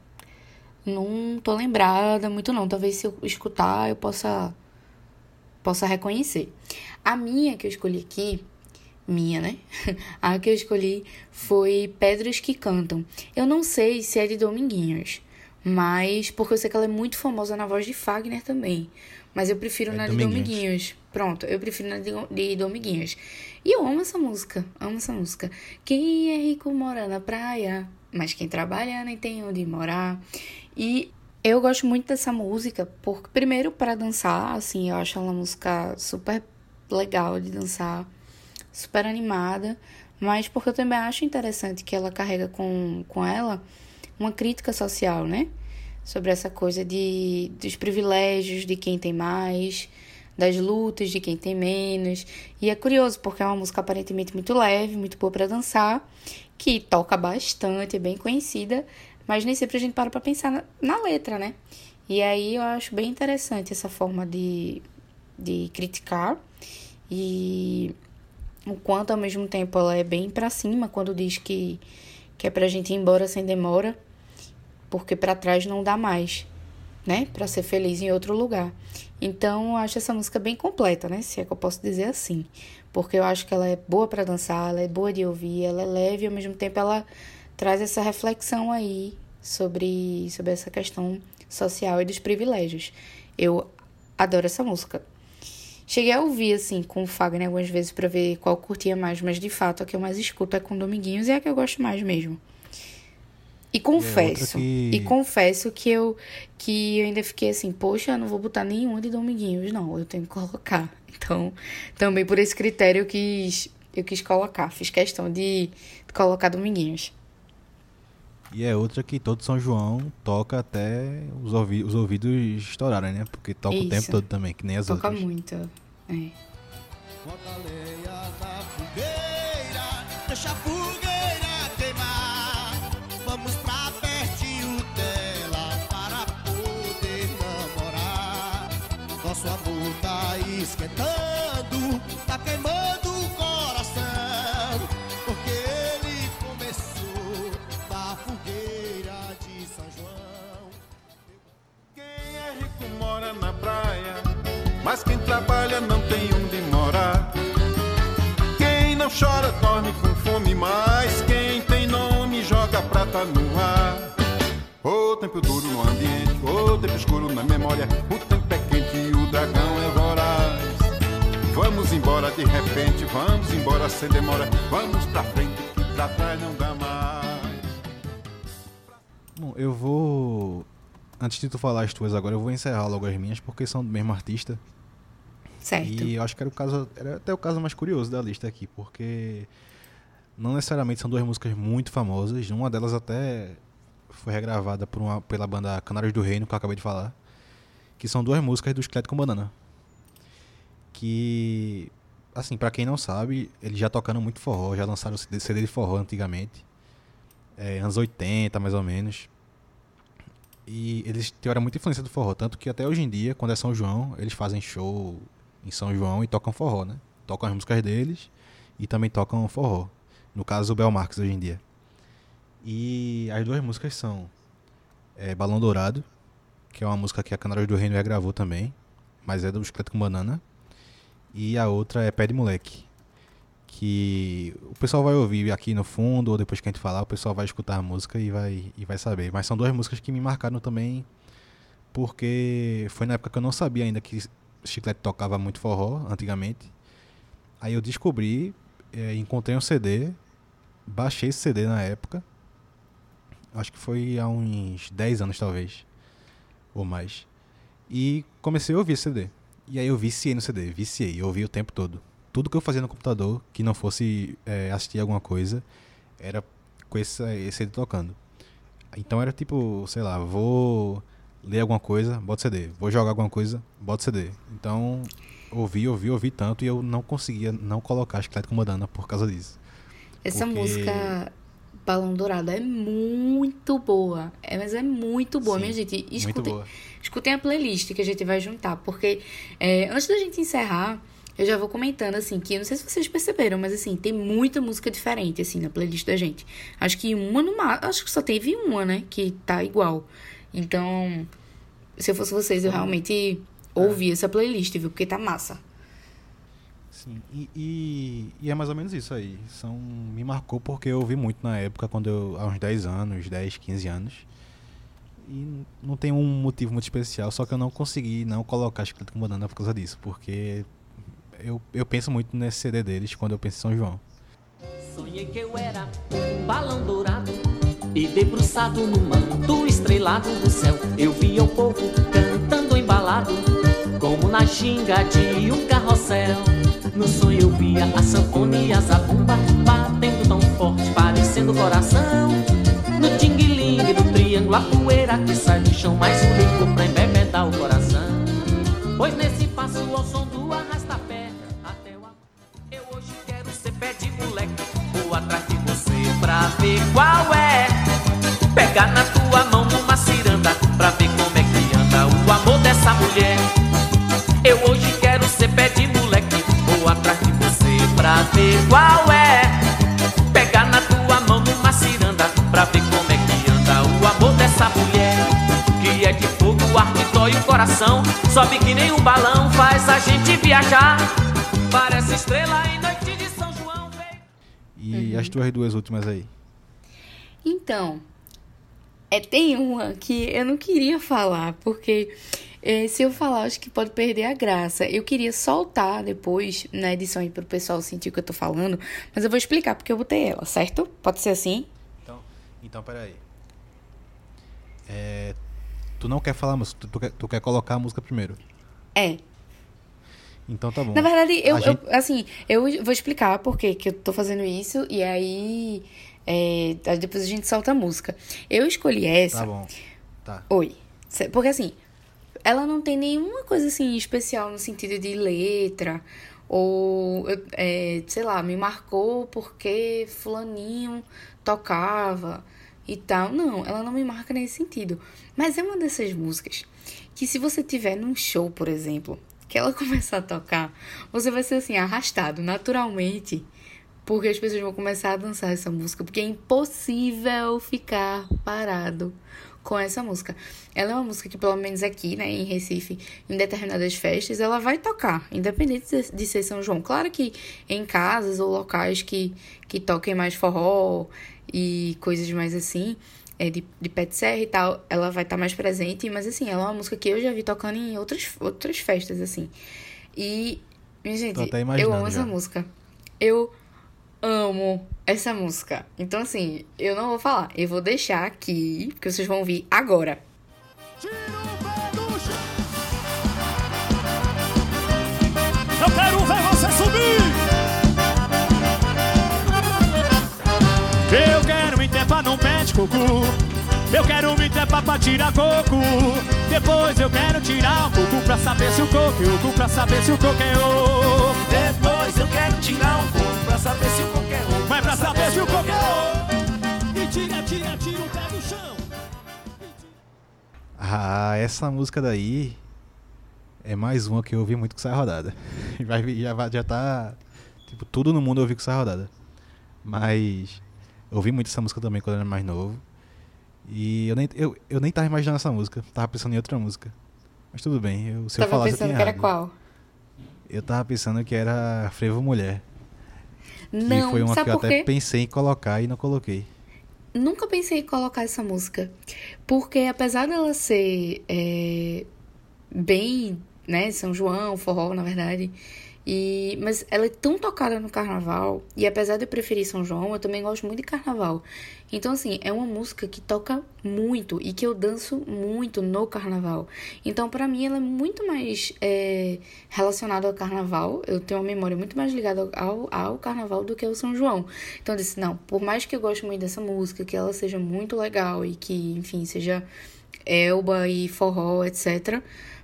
não tô lembrada muito não. Talvez se eu escutar eu possa possa reconhecer. A minha que eu escolhi aqui, minha, né? A que eu escolhi foi Pedras que Cantam. Eu não sei se é de Dominguinhos, mas porque eu sei que ela é muito famosa na voz de Fagner também. Mas eu prefiro É na de Dominguinhos. Pronto, eu prefiro de, de Dominguinhos. E eu amo essa música, amo essa música. Quem é rico mora na praia, mas quem trabalha nem tem onde morar. E eu gosto muito dessa música, porque primeiro para dançar, assim, eu acho ela uma música super legal de dançar, super animada, mas porque eu também acho interessante que ela carrega com, com ela uma crítica social, né? Sobre essa coisa de, dos privilégios de quem tem mais, das lutas de quem tem menos. E é curioso, porque é uma música aparentemente muito leve, muito boa para dançar, que toca bastante, é bem conhecida, mas nem sempre a gente para pra pensar na, na letra, né? E aí eu acho bem interessante essa forma de, de criticar e o quanto ao mesmo tempo ela é bem pra cima quando diz que, que é pra gente ir embora sem demora, porque pra trás não dá mais, né? Pra ser feliz em outro lugar. Então eu acho essa música bem completa, né? Se é que eu posso dizer assim. Porque eu acho que ela é boa pra dançar, ela é boa de ouvir, ela é leve e ao mesmo tempo ela traz essa reflexão aí sobre, sobre essa questão social e dos privilégios. Eu adoro essa música. Cheguei a ouvir, assim, com o Fagner algumas vezes pra ver qual curtia mais, mas de fato a que eu mais escuto é com Dominguinhos e é a que eu gosto mais mesmo. E confesso, que- e confesso que eu, que eu ainda fiquei assim, poxa, eu não vou botar nenhuma de Dominguinhos, não, eu tenho que colocar. Então, também por esse critério eu quis, eu quis colocar, fiz questão de, de colocar Dominguinhos. E é outra que todo São João toca até os, ouvi os ouvidos estourarem, né? Porque toca o Isso. tempo todo também, que nem as Toca outras. muito. É. Bota lenha na fogueira, deixa a fogueira Nosso amor tá esquentando, tá queimando o coração. Porque ele começou da fogueira de São João. Quem é rico mora na praia, mas quem trabalha não tem onde morar. Quem não chora dorme com fome, mas quem joga prata no ar. O tempo duro no ambiente, o tempo escuro na memória. O tempo é quente e o dragão é voraz. Vamos embora de repente, vamos embora sem demora. Vamos pra frente que pra trás não dá mais. Bom, eu vou. Antes de tu falar as tuas agora, eu vou encerrar logo as minhas, porque são do mesmo artista. Certo. E eu acho que era o caso. Era até o caso mais curioso da lista aqui, porque não necessariamente são duas músicas muito famosas. Uma delas até foi regravada por uma, pela banda Canários do Reino, que eu acabei de falar. Que são duas músicas do Esqueleto com Banana. Que, assim, pra quem não sabe, eles já tocando muito forró, já lançaram CD de forró antigamente. É, anos 80, mais ou menos. E eles tiveram muita influência do forró, tanto que até hoje em dia, quando é São João, eles fazem show em São João e tocam forró, né? Tocam as músicas deles e também tocam forró. No caso, o Bel Marques hoje em dia. E as duas músicas são é, Balão Dourado, que é uma música que a Canários do Reino regravou também, mas é do Esqueleto com Banana. E a outra é Pé de Moleque, que o pessoal vai ouvir aqui no fundo, ou depois que a gente falar, o pessoal vai escutar a música e vai, e vai saber. Mas são duas músicas que me marcaram também, porque foi na época que eu não sabia ainda que Chiclete tocava muito forró, antigamente. Aí eu descobri, eh, encontrei um CD, baixei esse CD na época, acho que foi há uns 10 anos talvez, ou mais. E comecei a ouvir esse CD. E aí eu viciei no CD, viciei, eu ouvi o tempo todo. Tudo que eu fazia no computador, que não fosse eh, assistir alguma coisa, era com esse, esse CD tocando. Então era tipo, sei lá, vou ler alguma coisa, bota CD. Vou jogar alguma coisa, bota CD. Então, ouvi, ouvi, ouvi tanto e eu não conseguia não colocar Chiclete com Banana por causa disso. Essa Porque- música Balão Dourado é muito boa. É, mas é muito boa, Sim, minha gente. Escutem, escutem a playlist que a gente vai juntar. Porque é, antes da gente encerrar, eu já vou comentando, assim, que não sei se vocês perceberam, mas assim, tem muita música diferente, assim, na playlist da gente. Acho que uma no. Acho que só teve uma, né? Que tá igual. Então, se eu fosse vocês, eu realmente ouvi essa playlist, viu? Porque tá massa. Sim, e, e, e é mais ou menos isso aí. São, me marcou porque eu ouvi muito na época, quando eu, há uns 10 anos, 10, 15 anos. E não tem um motivo muito especial, só que eu não consegui não colocar Chiclete com Banana por causa disso, porque eu, eu penso muito nesse CD deles quando eu penso em São João. Sonhei que eu era um balão dourado E debruçado no manto estrelado do céu Eu via o povo cantando embalado Como na ginga de um carrossel. No sonho eu via a sanfona e a zabumba Batendo tão forte, parecendo coração. No tingue-lingue do triângulo A poeira que sai do chão Mais um licor pra embebedar o coração. Pois nesse passo ao som do arrasta-pé Até o eu hoje quero ser pé de moleque Vou atrás de você pra ver qual é. Pegar na tua mão numa ciranda Pra ver como é que anda o amor dessa mulher Eu hoje quero ser pé de moleque Vou atrás de você pra ver qual é Pegar na tua mão numa ciranda Pra ver como é que anda o amor dessa mulher Que é de fogo, o ar que dói o coração Sobe que nem um balão, faz a gente viajar Parece estrela em noite de São João. E as tuas duas últimas aí? Então, é, tem uma que eu não queria falar, porque é, se eu falar, acho que pode perder a graça. Eu queria soltar depois na edição aí pro pessoal sentir o que eu tô falando, mas eu vou explicar porque eu botei ela, certo? Pode ser assim? Então, então peraí. É, tu não quer falar a música, tu, quer, tu quer colocar a música primeiro. É. Então tá bom. Na verdade, eu, A eu- gente- assim, eu vou explicar por que eu tô fazendo isso e aí, é, depois a gente solta a música. Eu escolhi essa. Tá bom. Tá. Oi. Porque assim, ela não tem nenhuma coisa assim especial no sentido de letra. Ou, é, sei lá, me marcou porque fulaninho tocava e tal. Não, ela não me marca nesse sentido. Mas é uma dessas músicas que se você tiver num show, por exemplo, que ela começar a tocar, você vai ser assim, arrastado naturalmente. Porque as pessoas vão começar a dançar essa música. Porque é impossível ficar parado com essa música. Ela é uma música que, pelo menos aqui, né, em Recife, em determinadas festas, ela vai tocar, independente de ser- São João. Claro que em casas ou locais que, que toquem mais forró e coisas mais assim, é, de, de de serra e tal, ela vai estar mais presente, mas assim, ela é uma música que eu já vi tocando em outras, outras festas, assim. E, minha gente, eu amo essa já. música. Eu amo essa música. Então, assim, eu não vou falar. Eu vou deixar aqui, porque vocês vão ouvir agora. Eu quero ver você subir. Eu quero me trepar num pé de coco. Eu quero me trepar pra tirar coco. Depois eu quero tirar o coco pra saber se o coco é oco, pra saber se o coco é oco. Depois eu quero tirar um coco pra saber se o coco é oco. Mas pra saber se o coco é oco. E tira, tira, tira o pé do chão. Ah, essa música daí é mais uma que eu ouvi muito com essa rodada. Já, já tá. Tipo, tudo no mundo eu ouvi com essa rodada. Mas eu ouvi muito essa música também quando eu era mais novo. E eu nem, eu, eu nem tava imaginando essa música, tava pensando em outra música. Mas tudo bem, eu, se eu Tava falasse eu pensando tinha que era qual? Eu tava pensando que era Frevo Mulher. Que Não, foi uma sabe que eu até pensei em colocar e não coloquei. Nunca pensei em colocar essa música. Porque apesar dela ser é, bem, né, São João, forró, na verdade. E, mas ela é tão tocada no carnaval. E apesar de eu preferir São João, eu também gosto muito de carnaval. Então, assim, é uma música que toca muito e que eu danço muito no carnaval. Então, pra mim, ela é muito mais é, relacionada ao carnaval. Eu tenho uma memória muito mais ligada ao, ao carnaval do que ao São João. Então, eu disse, não, por mais que eu goste muito dessa música, que ela seja muito legal e que, enfim, seja elba e forró, etc.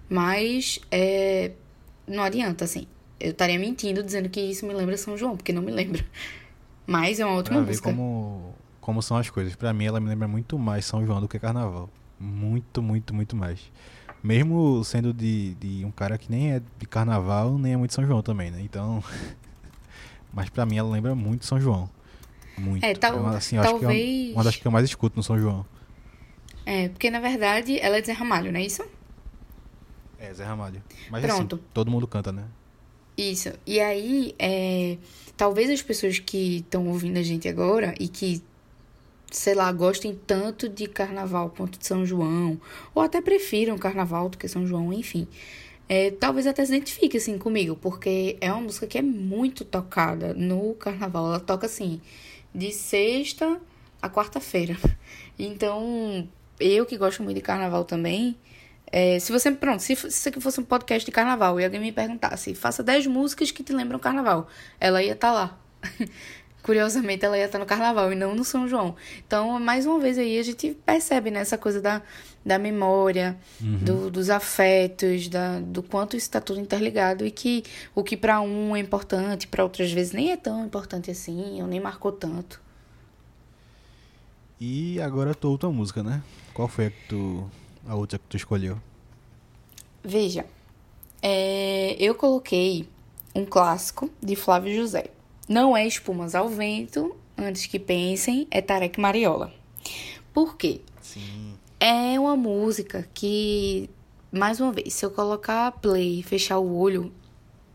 Mas é, não adianta, assim. Eu estaria mentindo dizendo que isso me lembra São João, porque não me lembra. Mas é uma ótima Pra ver música. como, como são as coisas. Pra mim, ela me lembra muito mais São João do que Carnaval. Muito, muito, muito mais. Mesmo sendo de, de um cara que nem é de Carnaval, nem é muito São João também, né? Então. Mas pra mim, ela lembra muito São João. Muito. É, tal- uma- assim, acho que é uma- talvez- uma das que eu mais escuto no São João. É, porque na verdade ela é de Zé Ramalho, não é isso? É, Zé Ramalho. Mas Pronto. assim, todo mundo canta, né? Isso. E aí, é, talvez as pessoas que estão ouvindo a gente agora e que, sei lá, gostem tanto de carnaval quanto de São João, ou até prefiram carnaval do que São João, enfim. é, talvez até se identifique assim comigo, porque é uma música que é muito tocada no carnaval. Ela toca assim, de sexta a quarta-feira. Então, eu que gosto muito de carnaval também. É, se você, pronto, se, se isso aqui fosse um podcast de carnaval e alguém me perguntasse, faça 10 músicas que te lembram carnaval, ela ia estar lá. Curiosamente, ela ia estar no carnaval e não no São João. Então, mais uma vez aí, a gente percebe né, essa coisa da, da memória, do- dos afetos, da, do quanto isso está tudo interligado e que o que para um é importante, para outras vezes nem é tão importante assim, ou nem marcou tanto. E agora a tua outra música, né? Qual foi a que tu. A outra que tu escolheu? Veja, é, eu coloquei um clássico de Flávio José. Não é Espumas ao Vento, antes que pensem, é Tarek Mariola. Por quê? Sim. É uma música que, mais uma vez, se eu colocar play e fechar o olho,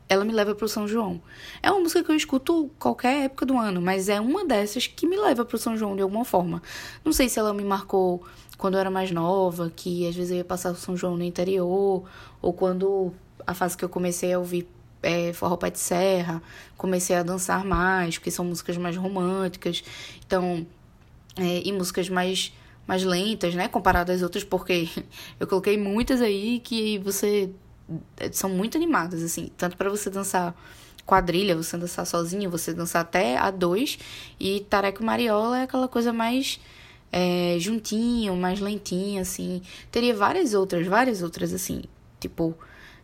ela me leva pro São João. É uma música que eu escuto qualquer época do ano, mas é uma dessas que me leva pro São João de alguma forma. Não sei se ela me marcou quando eu era mais nova, que às vezes eu ia passar o São João no interior, ou quando a fase que eu comecei a ouvir é, forró pé de serra, comecei a dançar mais, porque são músicas mais românticas. Então, é, e músicas mais mais lentas, né, comparadas às outras, porque eu coloquei muitas aí que você são muito animadas assim, tanto para você dançar quadrilha, você dançar sozinho, você dançar até a dois, e Tareco Mariola é aquela coisa mais é, juntinho, mais lentinha assim. Teria várias outras, várias outras assim, tipo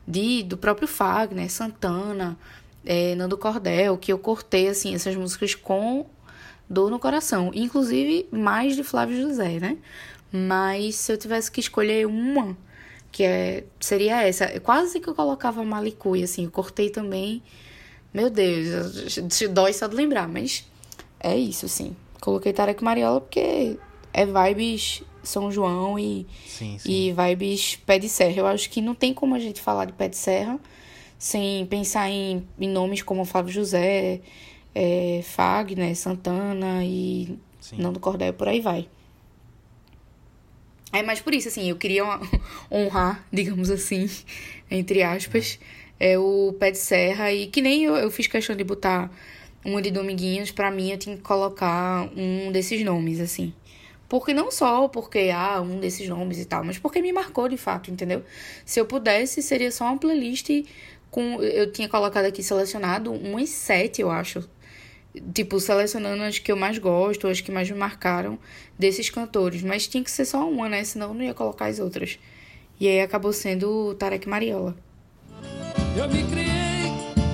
de do próprio Fagner, Santana, é, Nando Cordel, que eu cortei assim essas músicas com dor no coração. Inclusive, mais de Flávio José, né? Mas se eu tivesse que escolher uma, que é, seria essa. Quase que eu colocava Malicuia, assim. Eu cortei também. Meu Deus, dói só de lembrar, mas é isso, assim. Coloquei Tarek Mariola porque é vibes São João e, Sim, sim. e vibes pé de serra. Eu acho que não tem como a gente falar de pé de serra sem pensar em, em nomes como Flávio José, é, Fagner, Santana e Sim. Nando Cordel, por aí vai. É mais por isso, assim, eu queria honrar, digamos assim, entre aspas, é o pé de serra. E que nem eu, eu fiz questão de botar uma de Dominguinhos, pra mim eu tinha que colocar um desses nomes, assim. Porque não só porque, ah, um desses nomes e tal, mas porque me marcou de fato, entendeu? Se eu pudesse, seria só uma playlist com. Eu tinha colocado aqui selecionado umas sete, eu acho. Tipo, selecionando as que eu mais gosto, as que mais me marcaram desses cantores. Mas tinha que ser só uma, né? Senão não ia colocar as outras. E aí acabou sendo o Tarek Mariola. Eu me criei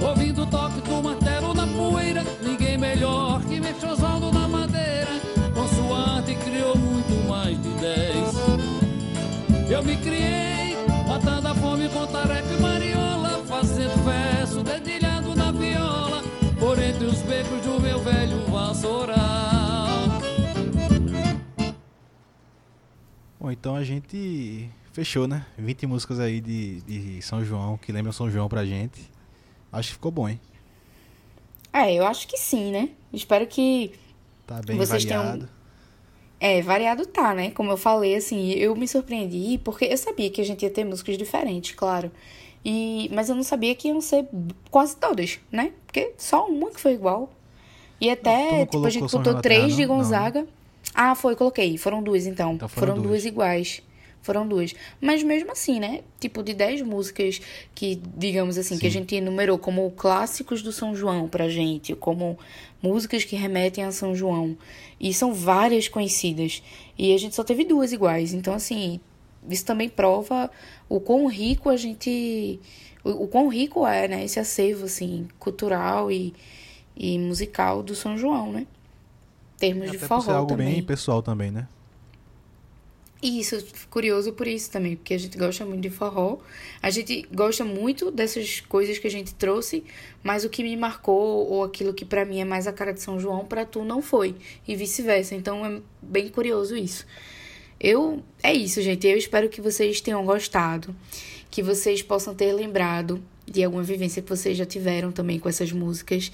ouvindo o toque do martelo na poeira. Ninguém melhor que mexeu Oswaldo na madeira. Consoante criou muito mais de dez. Eu me criei matando a fome com tareca e mariola. Fazendo verso, dedilhando na viola. Por entre os becos do meu velho vassoural. Bom, então a gente fechou, né? 20 músicas aí de, de São João, que lembram São João pra gente. Acho que ficou bom, hein? É, eu acho que sim, né? Espero que Tá bem Vocês variado. É, variado tá, né? Como eu falei, assim, eu me surpreendi porque eu sabia que a gente ia ter músicas diferentes, claro. E, mas eu não sabia que iam ser quase todas, né? Porque só uma que foi igual. E até, não tipo, a gente São botou João três de não? Não, né? Ah, foi, coloquei. Foram duas, então. Então foram foram duas. duas iguais. Foram duas. Mas mesmo assim, né? Tipo, de dez músicas que, digamos assim, que a Sim. gente enumerou como clássicos do São João pra gente, como músicas que remetem a São João. E são várias conhecidas. E a gente só teve duas iguais. Então, assim, isso também prova o quão rico a gente. O, o quão rico é, né? Esse acervo, assim, cultural e, e musical do São João, né? Termos de Até por ser forró algo também. bem pessoal também, né? Isso, curioso por isso também, porque a gente gosta muito de forró. A gente gosta muito dessas coisas que a gente trouxe, mas o que me marcou ou aquilo que pra mim é mais a cara de São João, pra tu não foi, e vice-versa. Então é bem curioso isso. Eu é isso, gente. Eu espero que vocês tenham gostado, que vocês possam ter lembrado de alguma vivência que vocês já tiveram também com essas músicas,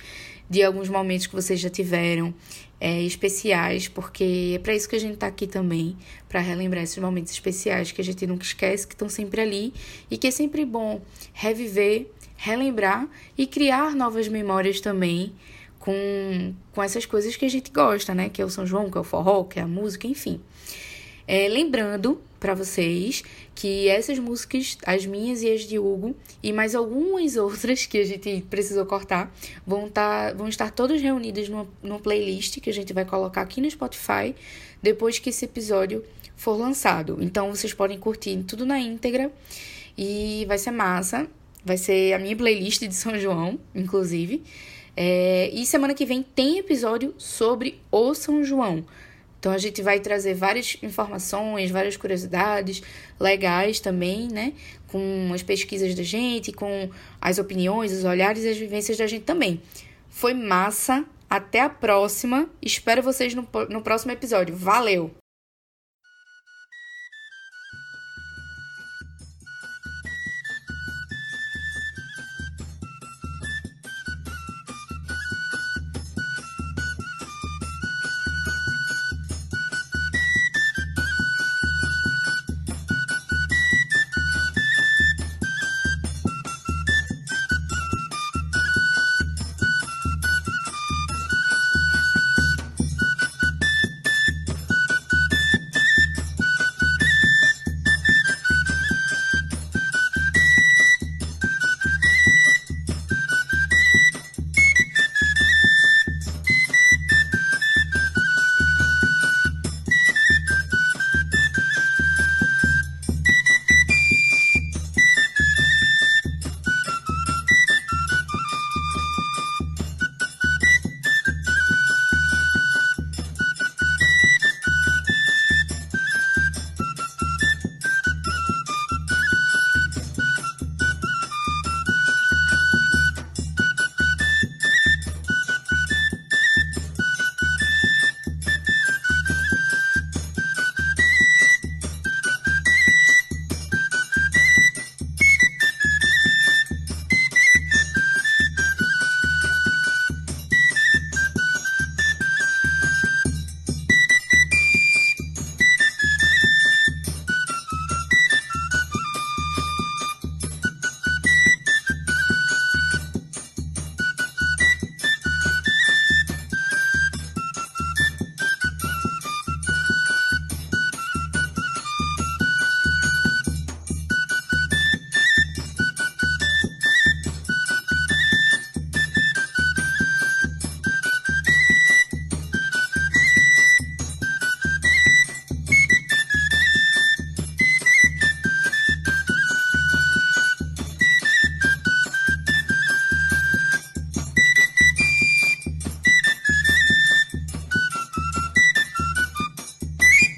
de alguns momentos que vocês já tiveram é, especiais, porque é para isso que a gente tá aqui também, para relembrar esses momentos especiais que a gente nunca esquece, que estão sempre ali e que é sempre bom reviver, relembrar e criar novas memórias também com, com essas coisas que a gente gosta, né? Que é o São João, que é o forró, que é a música, enfim. É, lembrando para vocês que essas músicas, as minhas e as de Hugo, e mais algumas outras que a gente precisou cortar, vão, tá, vão estar todas reunidas numa, numa playlist que a gente vai colocar aqui no Spotify depois que esse episódio for lançado. Então vocês podem curtir tudo na íntegra e vai ser massa. Vai ser a minha playlist de São João, inclusive. É, e semana que vem tem episódio sobre o São João. Então a gente vai trazer várias informações, várias curiosidades legais também, né? Com as pesquisas da gente, com as opiniões, os olhares e as vivências da gente também. Foi massa. Até a próxima. Espero vocês no, no próximo episódio. Valeu!